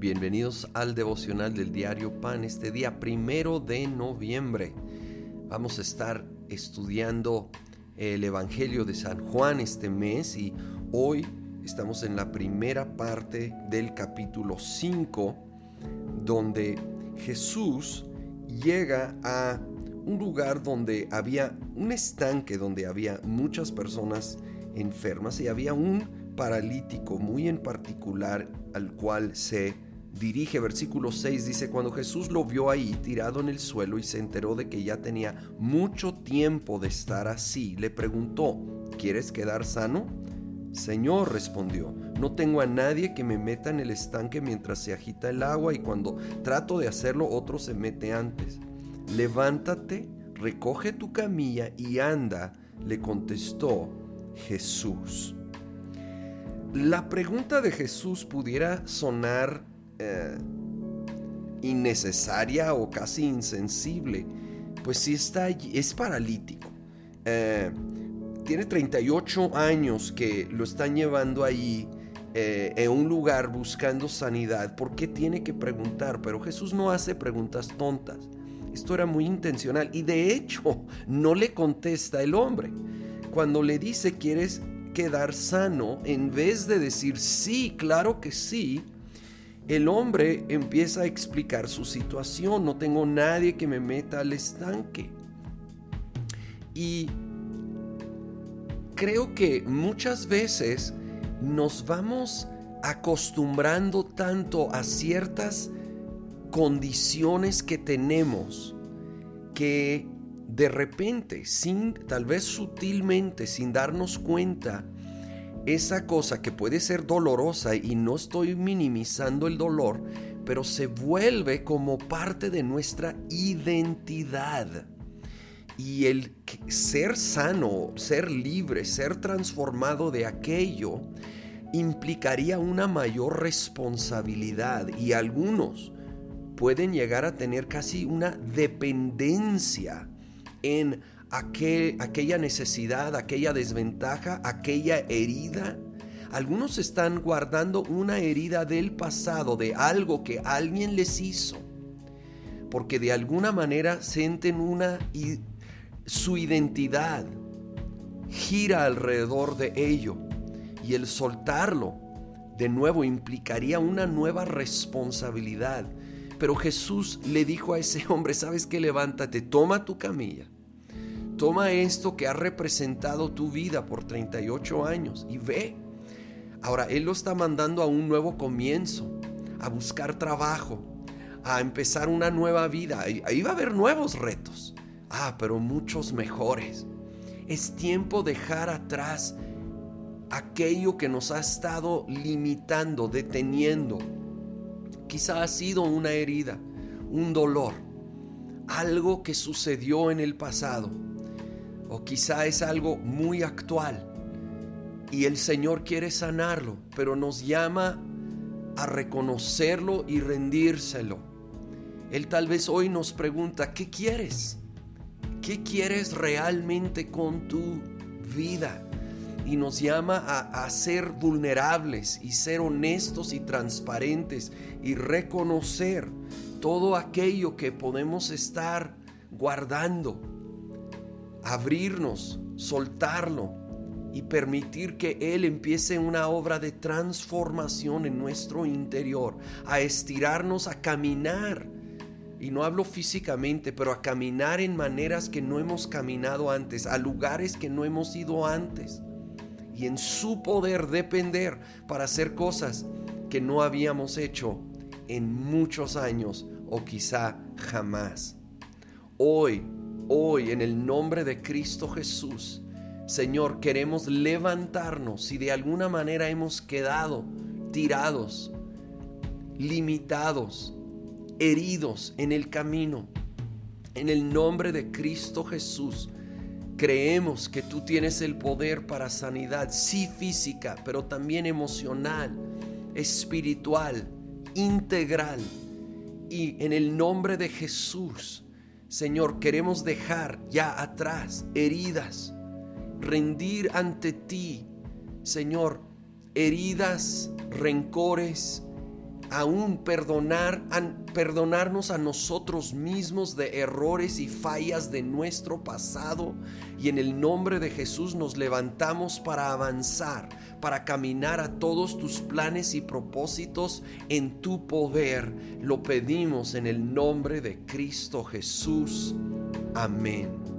Bienvenidos al devocional del diario Pan este día primero de noviembre. Vamos a estar estudiando el Evangelio de San Juan este mes y hoy estamos en la primera parte del capítulo 5 donde Jesús llega a un lugar donde había un estanque donde había muchas personas enfermas y había un paralítico muy en particular al cual se dirige, versículo 6 dice, cuando Jesús lo vio ahí tirado en el suelo y se enteró de que ya tenía mucho tiempo de estar así, le preguntó, ¿quieres quedar sano? Señor, respondió, no tengo a nadie que me meta en el estanque mientras se agita el agua y cuando trato de hacerlo otro se mete antes. Levántate, recoge tu camilla y anda, le contestó Jesús. La pregunta de Jesús pudiera sonar eh, innecesaria o casi insensible, pues si está allí, es paralítico. Eh, tiene 38 años que lo están llevando ahí eh, en un lugar buscando sanidad. ¿Por qué tiene que preguntar? Pero Jesús no hace preguntas tontas. Esto era muy intencional y de hecho no le contesta el hombre. Cuando le dice, ¿quieres quedar sano? En vez de decir, sí, claro que sí, el hombre empieza a explicar su situación. No tengo nadie que me meta al estanque. Y creo que muchas veces nos vamos acostumbrando tanto a ciertas condiciones que tenemos que de repente, sin tal vez sutilmente, sin darnos cuenta, esa cosa que puede ser dolorosa y no estoy minimizando el dolor, pero se vuelve como parte de nuestra identidad. Y el ser sano, ser libre, ser transformado de aquello, implicaría una mayor responsabilidad y algunos pueden llegar a tener casi una dependencia en aquella necesidad, aquella desventaja, aquella herida. Algunos están guardando una herida del pasado, de algo que alguien les hizo, porque de alguna manera sienten una y su identidad gira alrededor de ello y el soltarlo de nuevo implicaría una nueva responsabilidad. Pero Jesús le dijo a ese hombre, sabes que levántate, toma tu camilla Toma esto que ha representado tu vida por 38 años y ve. Ahora Él lo está mandando a un nuevo comienzo, a buscar trabajo, a empezar una nueva vida. Ahí va a haber nuevos retos. Ah, pero muchos mejores. Es tiempo de dejar atrás aquello que nos ha estado limitando, deteniendo. Quizá ha sido una herida, un dolor, algo que sucedió en el pasado o quizá es algo muy actual y el Señor quiere sanarlo, pero nos llama a reconocerlo y rendírselo. Él tal vez hoy nos pregunta, ¿qué quieres? ¿Qué quieres realmente con tu vida? Y nos llama a, a ser vulnerables y ser honestos y transparentes y reconocer todo aquello que podemos estar guardando abrirnos, soltarlo y permitir que Él empiece una obra de transformación en nuestro interior, a estirarnos, a caminar. Y no hablo físicamente, pero a caminar en maneras que no hemos caminado antes, a lugares que no hemos ido antes. Y en su poder depender para hacer cosas que no habíamos hecho en muchos años o quizá jamás. Hoy hoy en el nombre de Cristo Jesús, Señor, queremos levantarnos si de alguna manera hemos quedado tirados, limitados, heridos en el camino. En el nombre de Cristo Jesús, creemos que tú tienes el poder para sanidad, sí física, pero también emocional, espiritual, integral. Y en el nombre de Jesús, Señor, queremos dejar ya atrás heridas, rendir ante ti, Señor, heridas, rencores, aún perdonar, perdonarnos a nosotros mismos de errores y fallas de nuestro pasado. Y en el nombre de Jesús nos levantamos para avanzar, para caminar a todos tus planes y propósitos en tu poder. Lo pedimos en el nombre de Cristo Jesús. Amén.